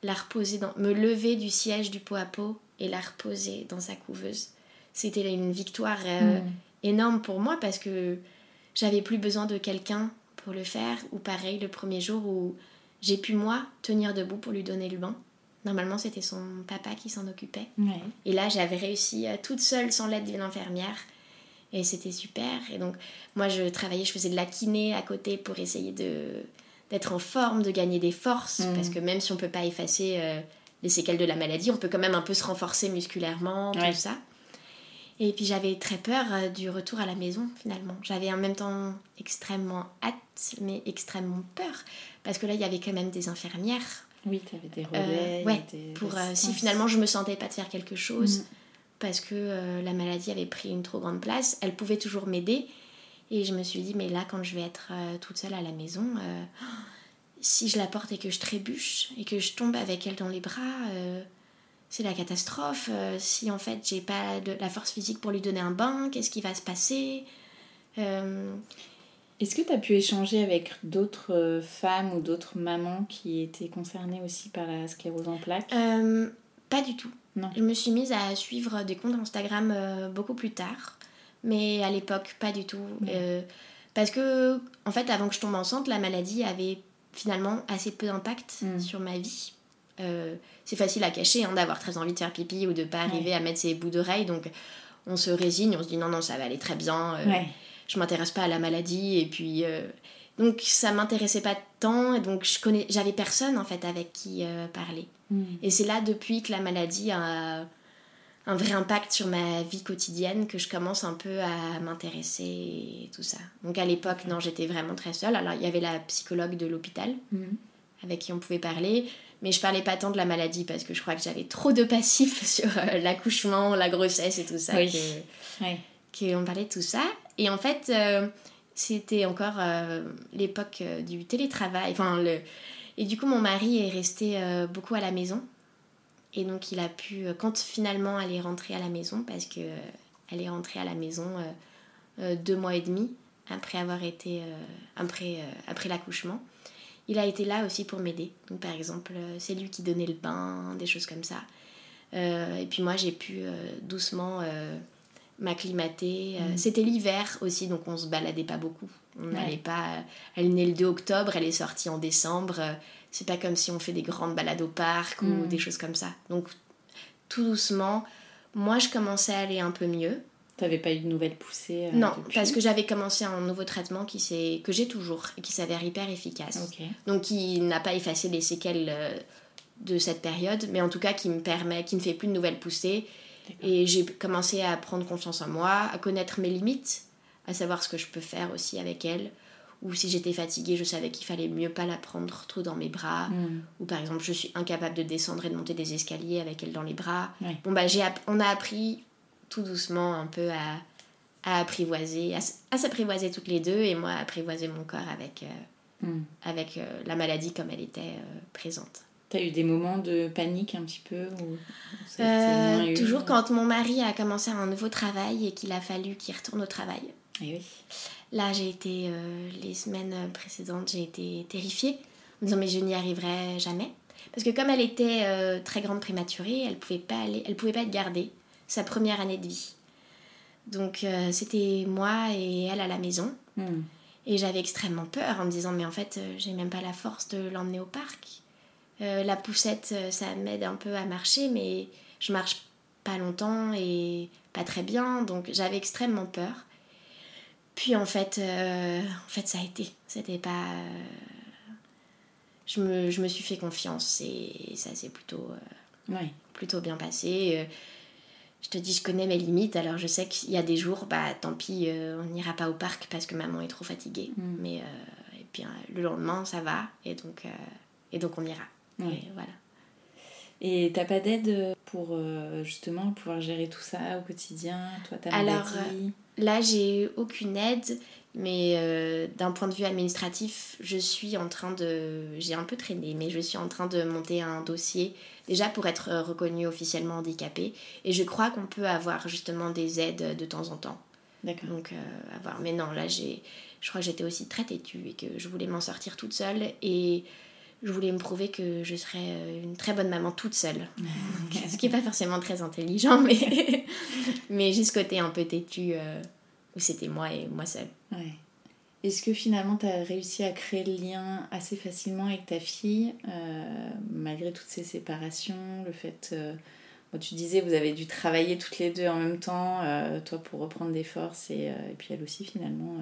la reposer dans, me lever du siège du pot à pot et la reposer dans sa couveuse. C'était une victoire euh, énorme pour moi parce que j'avais plus besoin de quelqu'un pour le faire. Ou pareil, le premier jour où j'ai pu moi tenir debout pour lui donner le bain. Normalement, c'était son papa qui s'en occupait. Et là, j'avais réussi euh, toute seule sans l'aide d'une infirmière. Et c'était super. Et donc, moi, je travaillais, je faisais de la kiné à côté pour essayer de d'être en forme, de gagner des forces, mm. parce que même si on peut pas effacer euh, les séquelles de la maladie, on peut quand même un peu se renforcer musculairement, tout ça. Et puis j'avais très peur euh, du retour à la maison finalement. J'avais en même temps extrêmement hâte, mais extrêmement peur, parce que là il y avait quand même des infirmières. Oui, tu avais des relais. Euh, ouais, pour si finalement je me sentais pas de faire quelque chose, mm. parce que la maladie avait pris une trop grande place, elles pouvaient toujours m'aider, et je me suis dit, mais là, quand je vais être euh, toute seule à la maison, euh, si je la porte et que je trébuche et que je tombe avec elle dans les bras, euh, c'est la catastrophe. si en fait, j'ai pas de, la force physique pour lui donner un bain, qu'est-ce qui va se passer? Est-ce que tu as pu échanger avec d'autres euh, femmes ou d'autres mamans qui étaient concernées aussi par la sclérose en plaques? Euh, Pas du tout. Non. Je me suis mise à suivre des comptes Instagram euh, beaucoup plus tard, mais à l'époque, pas du tout. Euh, parce que, en fait, avant que je tombe enceinte, la maladie avait finalement assez peu d'impact Mm. sur ma vie. C'est facile à cacher hein, d'avoir très envie de faire pipi ou de pas arriver à mettre ses bouts d'oreilles, donc on se résigne, on se dit non, non, ça va aller très bien. Ouais. Je m'intéresse pas à la maladie et puis euh, donc ça m'intéressait pas tant et donc je connais j'avais personne en fait avec qui euh, parler Mm. et c'est là depuis que la maladie a un vrai impact sur ma vie quotidienne que je commence un peu à m'intéresser et tout ça donc à l'époque non j'étais vraiment très seule alors il y avait la psychologue de l'hôpital Mm. avec qui on pouvait parler mais je parlais pas tant de la maladie parce que je crois que j'avais trop de passifs (laughs) sur euh, l'accouchement la grossesse et tout ça Oui. que- qu'on parlait de tout ça. Et en fait, euh, c'était encore euh, l'époque euh, du télétravail. Et du coup, mon mari est resté beaucoup à la maison. Et donc, il a pu, quand finalement elle est rentrée à la maison, parce que elle est rentrée à la maison deux mois et demi après avoir été après, après l'accouchement, il a été là aussi pour m'aider. Donc, par exemple, c'est lui qui donnait le bain, des choses comme ça. Et puis moi, j'ai pu doucement m'acclimater. Euh, C'était l'hiver aussi, donc on se baladait pas beaucoup. On n'allait pas. Elle est née le 2 octobre, elle est sortie en décembre. Euh, C'est pas comme si on fait des grandes balades au parc ou Mm. des choses comme ça. Donc tout doucement, moi je commençais à aller un peu mieux. T'avais pas eu de nouvelles poussées euh, non, depuis parce que j'avais commencé un nouveau traitement qui que j'ai toujours et qui s'avère hyper efficace. Donc qui n'a pas effacé les séquelles euh, de cette période, mais en tout cas qui me permet, qui ne fait plus de nouvelles poussées. Et j'ai commencé à prendre confiance en moi, à connaître mes limites, à savoir ce que je peux faire aussi avec elle. Ou si j'étais fatiguée, je savais qu'il fallait mieux pas la prendre trop dans mes bras. Mm. Ou par exemple, je suis incapable de descendre et de monter des escaliers avec elle dans les bras. Bon bah j'ai on a appris tout doucement un peu à, à apprivoiser, à, s'apprivoiser toutes les deux et moi à apprivoiser mon corps avec, euh, Mm. avec euh, la maladie comme elle était euh, présente. T'as eu des moments de panique un petit peu ou Euh, eu toujours quand mon mari a commencé un nouveau travail et qu'il a fallu qu'il retourne au travail. Oui. Là, j'ai été, euh, les semaines précédentes, j'ai été terrifiée, en me disant mais je n'y arriverai jamais. Parce que comme elle était euh, très grande prématurée, elle pouvait pas aller, elle pouvait pas être gardée sa première année de vie. Donc euh, c'était moi et elle à la maison. Mm. Et j'avais extrêmement peur en me disant mais en fait euh, j'ai même pas la force de l'emmener au parc. Euh, la poussette euh, ça m'aide un peu à marcher mais je marche pas longtemps et pas très bien donc j'avais extrêmement peur. Puis en fait, euh, en fait ça a été. C'était pas. euh, je, me, je me suis fait confiance et ça s'est plutôt, bien passé. Je te dis, je connais mes limites, alors je sais qu'il y a des jours, bah tant pis, on n'ira pas au parc parce que maman est trop fatiguée. Mm. Mais et puis le lendemain, ça va et donc, et donc on ira. Ouais. Et voilà. Et t'as pas d'aide pour euh, justement pouvoir gérer tout ça au quotidien Toi, ta Alors, maladie Là, j'ai aucune aide, mais euh, d'un point de vue administratif, je suis en train de. J'ai un peu traîné, mais je suis en train de monter un dossier déjà pour être euh, reconnue officiellement handicapée. Et je crois qu'on peut avoir justement des aides de temps en temps. D'accord. Donc, euh, à voir. Mais non, là, j'ai. Je crois que j'étais aussi très têtue et que je voulais m'en sortir toute seule. Et je voulais me prouver que je serais euh, une très bonne maman toute seule. (laughs) Ce qui n'est pas forcément très intelligent, mais, (laughs) mais juste côté un peu têtu euh, où c'était moi et moi seule. Ouais. Est-ce que finalement tu as réussi à créer le lien assez facilement avec ta fille, euh, malgré toutes ces séparations, le fait... euh, bon, tu disais vous avez dû travailler toutes les deux en même temps, toi pour reprendre des forces et, et puis elle aussi finalement.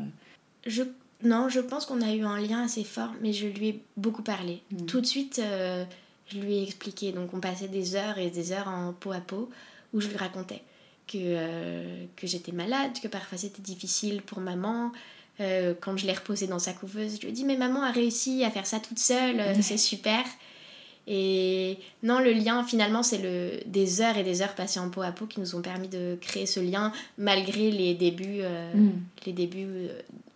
Je, non, je pense qu'on a eu un lien assez fort, mais je lui ai beaucoup parlé. Mm. Tout de suite, euh, je lui ai expliqué. Donc, on passait des heures et des heures en peau à peau où je lui racontais que, euh, que j'étais malade, que parfois c'était difficile pour maman. Euh, quand je l'ai reposée dans sa couveuse, je lui ai dit Mais maman a réussi à faire ça toute seule, c'est (laughs) super. Et non, le lien, finalement, c'est le, des heures et des heures passées en peau à peau qui nous ont permis de créer ce lien malgré les débuts, euh, Mm. les débuts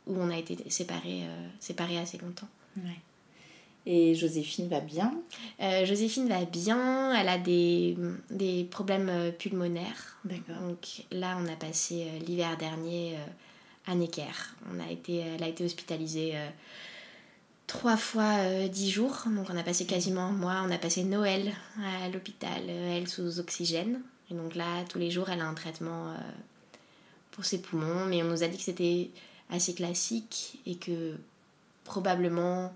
où on a été séparés, euh, séparés assez longtemps. ouais. Et Joséphine va bien? Euh, Joséphine va bien, elle a des, des problèmes euh, pulmonaires. D'accord. Donc là, on a passé euh, l'hiver dernier euh, à Necker. On a été, elle a été hospitalisée trois fois dix jours. Donc on a passé quasiment un mois. On a passé Noël à l'hôpital, elle sous oxygène. Et donc là, tous les jours, elle a un traitement pour ses poumons. Mais on nous a dit que c'était assez classique et que probablement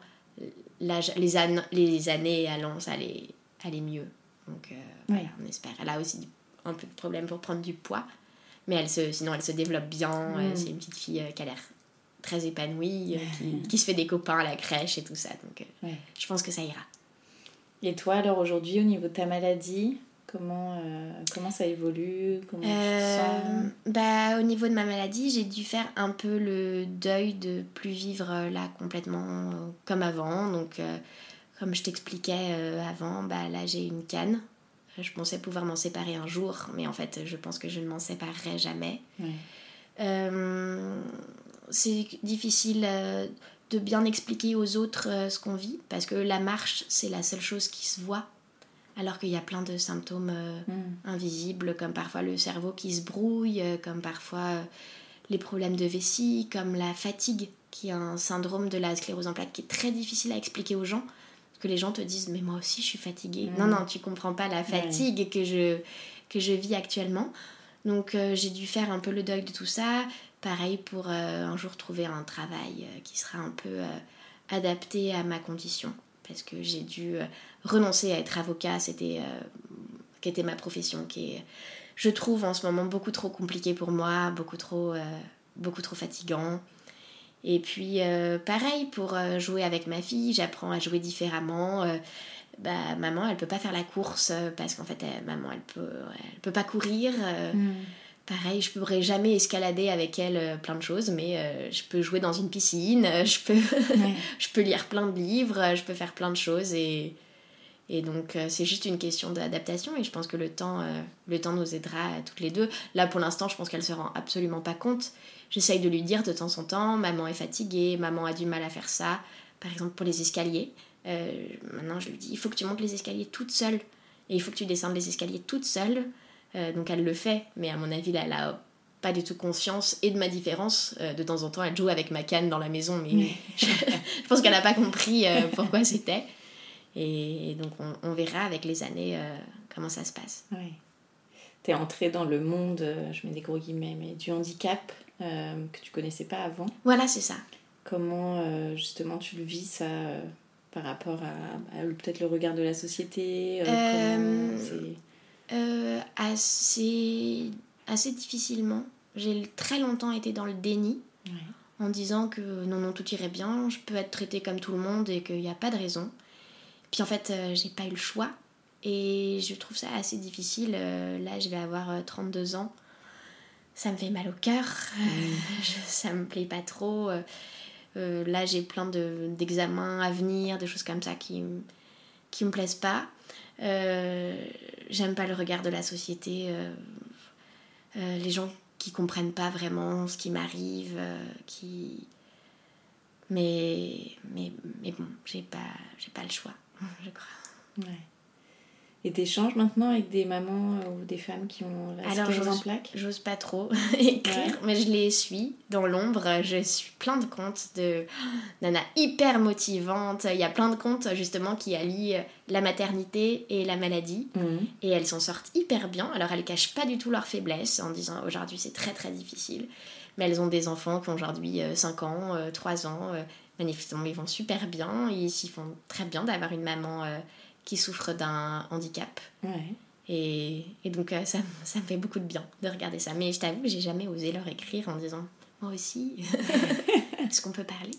les, les années allant, ça allait, allait mieux. Donc euh, on espère. Elle a aussi un peu de problème pour prendre du poids, mais elle se, sinon elle se développe bien. Euh, mm. c'est une petite fille euh, qui a l'air très épanouie, qui, qui, se fait des copains à la crèche et tout ça. Donc je pense que ça ira. Et toi alors aujourd'hui au niveau de ta maladie Comment, comment ça évolue comment bah, Au niveau de ma maladie, j'ai dû faire un peu le deuil de plus vivre là complètement comme avant. Donc, comme je t'expliquais avant, bah, là j'ai une canne je pensais pouvoir m'en séparer un jour, mais en fait, je pense que je ne m'en séparerai jamais. Euh, c'est difficile euh, de bien expliquer aux autres euh, ce qu'on vit, parce que la marche, c'est la seule chose qui se voit, alors qu'il y a plein de symptômes mm. invisibles, comme parfois le cerveau qui se brouille, comme parfois les problèmes de vessie, comme la fatigue, qui est un syndrome de la sclérose en plaques qui est très difficile à expliquer aux gens que les gens te disent mais moi aussi je suis fatiguée. Non, non, tu comprends pas la fatigue que, je, que je vis actuellement. Donc euh, j'ai dû faire un peu le deuil de tout ça. Pareil pour euh, un jour trouver un travail euh, qui sera un peu adapté à ma condition. Parce que j'ai dû renoncer à être avocat, c'était qui était ma profession, qui est, je trouve en ce moment beaucoup trop compliqué pour moi, beaucoup trop, beaucoup trop fatigant. Et puis, euh, pareil, pour euh, jouer avec ma fille, j'apprends à jouer différemment. Euh, bah, maman, elle peut pas faire la course parce qu'en fait, maman, elle peut, elle peut pas courir. Hmm. Pareil, je pourrais jamais escalader avec elle plein de choses, mais je peux jouer dans une piscine, je peux, (laughs) je peux lire plein de livres, je peux faire plein de choses. Et, et donc, c'est juste une question d'adaptation. Et je pense que le temps, le temps nous aidera toutes les deux. Là, pour l'instant, je pense qu'elle se rend absolument pas compte. J'essaye de lui dire de temps en temps, maman est fatiguée, maman a du mal à faire ça. Par exemple pour les escaliers. Euh, maintenant je lui dis, il faut que tu montes les escaliers toute seule. Et il faut que tu descendes les escaliers toute seule. Euh, donc elle le fait, mais à mon avis, là, elle a pas du tout conscience et de ma différence. Euh, de temps en temps, elle joue avec ma canne dans la maison, mais (laughs) je, pense qu'elle n'a pas compris pourquoi c'était. Et donc on, on, verra avec les années comment ça se passe. Oui. Tu es entrée dans le monde, je mets des gros guillemets, mais du handicap euh, que tu connaissais pas avant. Voilà, c'est ça. Comment euh, justement tu le vis ça euh, par rapport à, peut-être le regard de la société assez, assez difficilement. J'ai très longtemps été dans le déni. En disant que non, non, tout irait bien, je peux être traitée comme tout le monde et qu'il n'y a pas de raison. Puis en fait, j'ai pas eu le choix. Et je trouve ça assez difficile. là, je vais avoir 32 ans ça me fait mal au cœur, (laughs) ça me plaît pas trop. Euh, euh, là, j'ai plein d'examens à venir, des choses comme ça qui, qui me plaisent pas. Euh, j'aime pas le regard de la société, les gens qui comprennent pas vraiment ce qui m'arrive, qui. Mais, mais, mais bon, j'ai pas, pas le choix, je crois. Ouais. Et t'échanges maintenant avec des mamans euh, ou des femmes qui ont la Alors, en plaques? J'ose pas trop (laughs) écrire, mais je les suis dans l'ombre. Je suis plein de comptes de (gasps) nana hyper motivantes. Il y a plein de comptes justement qui allient la maternité et la maladie. Mhm. Et elles s'en sortent hyper bien. Alors elles cachent pas du tout leur faiblesse en disant aujourd'hui c'est très très difficile. Mais elles ont des enfants qui ont aujourd'hui 5 euh, ans, 3 euh, ans. Manifestement, ils vont super bien. Ils s'y font très bien d'avoir une maman qui souffrent d'un handicap. Et, et, donc euh, ça, (laughs) ça, me fait beaucoup de bien de regarder ça. Mais je t'avoue que j'ai jamais osé leur écrire en disant moi aussi, (laughs) est-ce qu'on peut parler?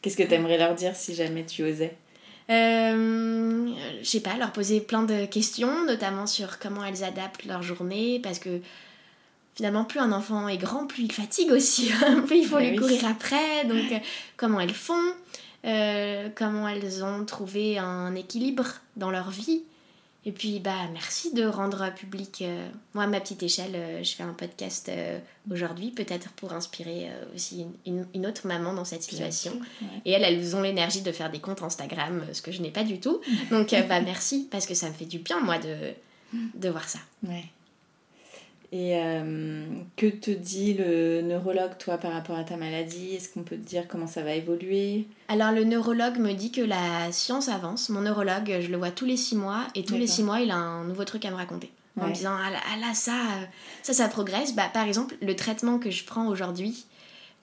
Qu'est-ce que tu aimerais leur dire si jamais tu osais? Euh, Je sais pas, leur poser plein de questions, notamment sur comment elles adaptent leur journée, parce que finalement, plus un enfant est grand, plus il fatigue aussi, (laughs) plus il faut lui courir après, donc euh, comment elles font? Euh, comment elles ont trouvé un équilibre dans leur vie. Et puis, bah, merci de rendre public. Euh, moi, à ma petite échelle, euh, je fais un podcast aujourd'hui, peut-être pour inspirer aussi une, autre maman dans cette situation. Et elles, elles ont l'énergie de faire des comptes Instagram, ce que je n'ai pas du tout. (laughs) Donc, bah, merci, parce que ça me fait du bien, moi, de, de voir ça. Et que que te dit le neurologue, toi, par rapport à ta maladie? Est-ce qu'on peut te dire comment ça va évoluer? Alors, le neurologue me dit que la science avance. Mon neurologue, je le vois tous les six mois, et tous les six mois, il a un nouveau truc à me raconter. En me disant, ah là, ah ça, ça, ça progresse. Bah, par exemple, le traitement que je prends aujourd'hui,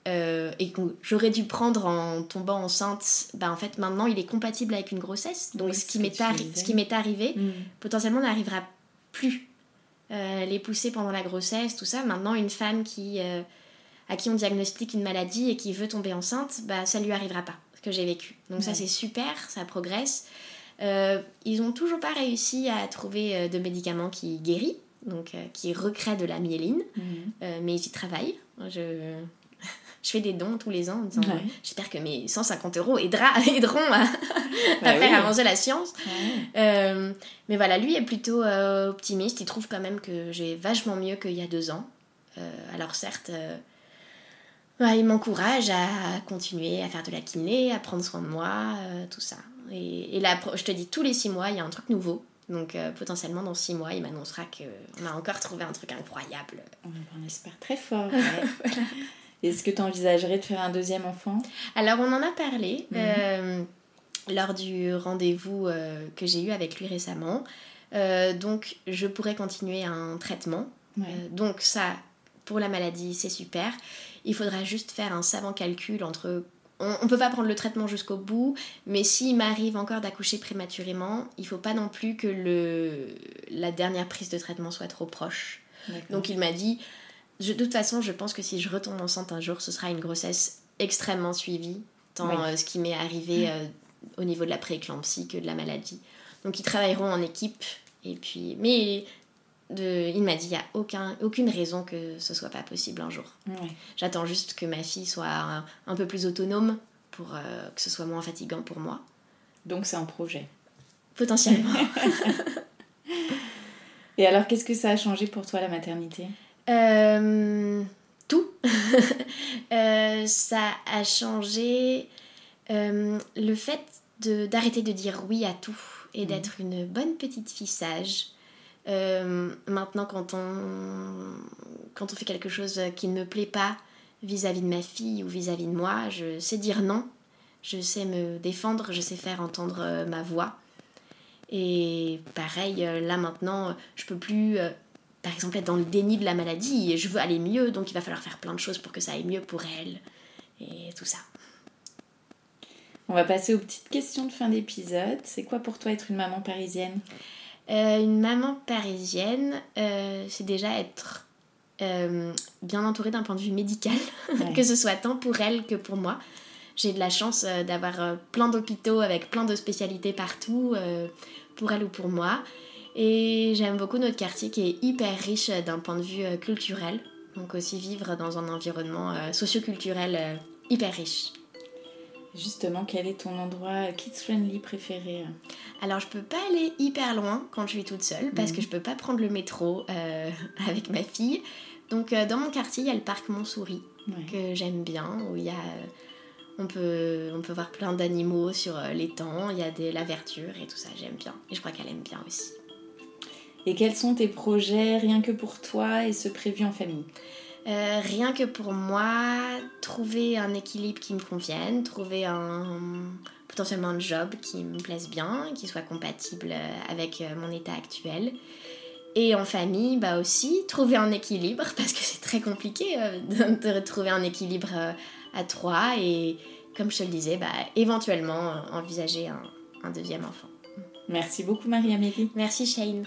euh, et que j'aurais dû prendre en tombant enceinte, bah en fait maintenant il est compatible avec une grossesse. Donc ce, qui m'est ce qui m'est arrivé, mm. potentiellement n'arrivera plus. Euh, les pousser pendant la grossesse, tout ça. Maintenant une femme qui, euh, à qui on diagnostique une maladie et qui veut tomber enceinte, bah ça lui arrivera pas, ce que j'ai vécu. Donc ça c'est super, ça progresse. ils ont toujours pas réussi à trouver de médicaments qui guérit, donc qui recrée de la myéline, mm. mais ils y travaillent. Je je fais des dons tous les ans en disant j'espère que mes 150 euros aideront (laughs) à, bah faire avancer la science. Euh, mais voilà, lui est plutôt euh, optimiste. Il trouve quand même que j'ai vachement mieux qu'il y a deux ans. Euh, alors certes, il m'encourage à continuer à faire de la kiné, à prendre soin de moi, tout ça. Et, là, je te dis, tous les six mois, il y a un truc nouveau. Donc potentiellement dans six mois, il m'annoncera qu'on a encore trouvé un truc incroyable. On espère très fort. (laughs) voilà. Est-ce que tu envisagerais de faire un deuxième enfant? Alors, on en a parlé mhm. euh, lors du rendez-vous euh, que j'ai eu avec lui récemment. Euh, donc, je pourrais continuer un traitement. donc, ça, pour la maladie, c'est super. Il faudra juste faire un savant calcul entre on ne peut pas prendre le traitement jusqu'au bout, mais s'il m'arrive encore d'accoucher prématurément, il faut pas non plus que le, la dernière prise de traitement soit trop proche. Donc il m'a dit, de toute façon, je pense que si je retombe enceinte un jour, ce sera une grossesse extrêmement suivie, tant euh, ce qui m'est arrivé euh, au niveau de la prééclampsie que de la maladie. Donc ils travailleront en équipe. Et puis, mais de, il m'a dit il n'y a aucun, aucune raison que ce soit pas possible un jour. J'attends juste que ma fille soit un, peu plus autonome pour euh, que ce soit moins fatigant pour moi. Donc c'est un projet. Potentiellement. (laughs) Et alors, qu'est-ce que ça a changé pour toi la maternité? Euh, tout. (laughs) Euh, ça a changé euh, le fait d'arrêter de, dire oui à tout et d'être mhm. une bonne petite fille sage. maintenant, quand on, quand on fait quelque chose qui ne me plaît pas vis-à-vis de ma fille ou vis-à-vis de moi, je sais dire non, je sais me défendre, je sais faire entendre ma voix. Et pareil, là maintenant, je peux plus par exemple, être dans le déni de la maladie et je veux aller mieux, donc il va falloir faire plein de choses pour que ça aille mieux pour elle et tout ça. On va passer aux petites questions de fin d'épisode. C'est quoi pour toi être une maman parisienne? Euh, Une maman parisienne, euh, c'est déjà être euh, bien entourée d'un point de vue médical, (laughs) que ce soit tant pour elle que pour moi. J'ai de la chance d'avoir plein d'hôpitaux avec plein de spécialités partout, pour elle ou pour moi. Et j'aime beaucoup notre quartier qui est hyper riche d'un point de vue euh, culturel. Donc aussi vivre dans un environnement euh, socioculturel euh, hyper riche. Justement, quel est ton endroit kids-friendly préféré Alors, je peux pas aller hyper loin quand je suis toute seule parce mhm. que je peux pas prendre le métro (laughs) avec ma fille. Donc, dans mon quartier, il y a le parc Montsouris que j'aime bien où il y a. on peut, on peut voir plein d'animaux sur l'étang, il y a de la verdure et tout ça, j'aime bien. Et je crois qu'elle aime bien aussi. Et quels sont tes projets rien que pour toi et ce prévu en famille? Euh, rien que pour moi, trouver un équilibre qui me convienne, trouver un potentiellement un job qui me plaise bien, qui soit compatible avec euh, mon état actuel. Et en famille, bah aussi, trouver un équilibre, (laughs) parce que c'est très compliqué euh, de, trouver un équilibre à trois. Et comme je te le disais, bah, éventuellement envisager un, un deuxième enfant. Merci beaucoup Marie-Amélie. Merci Shane.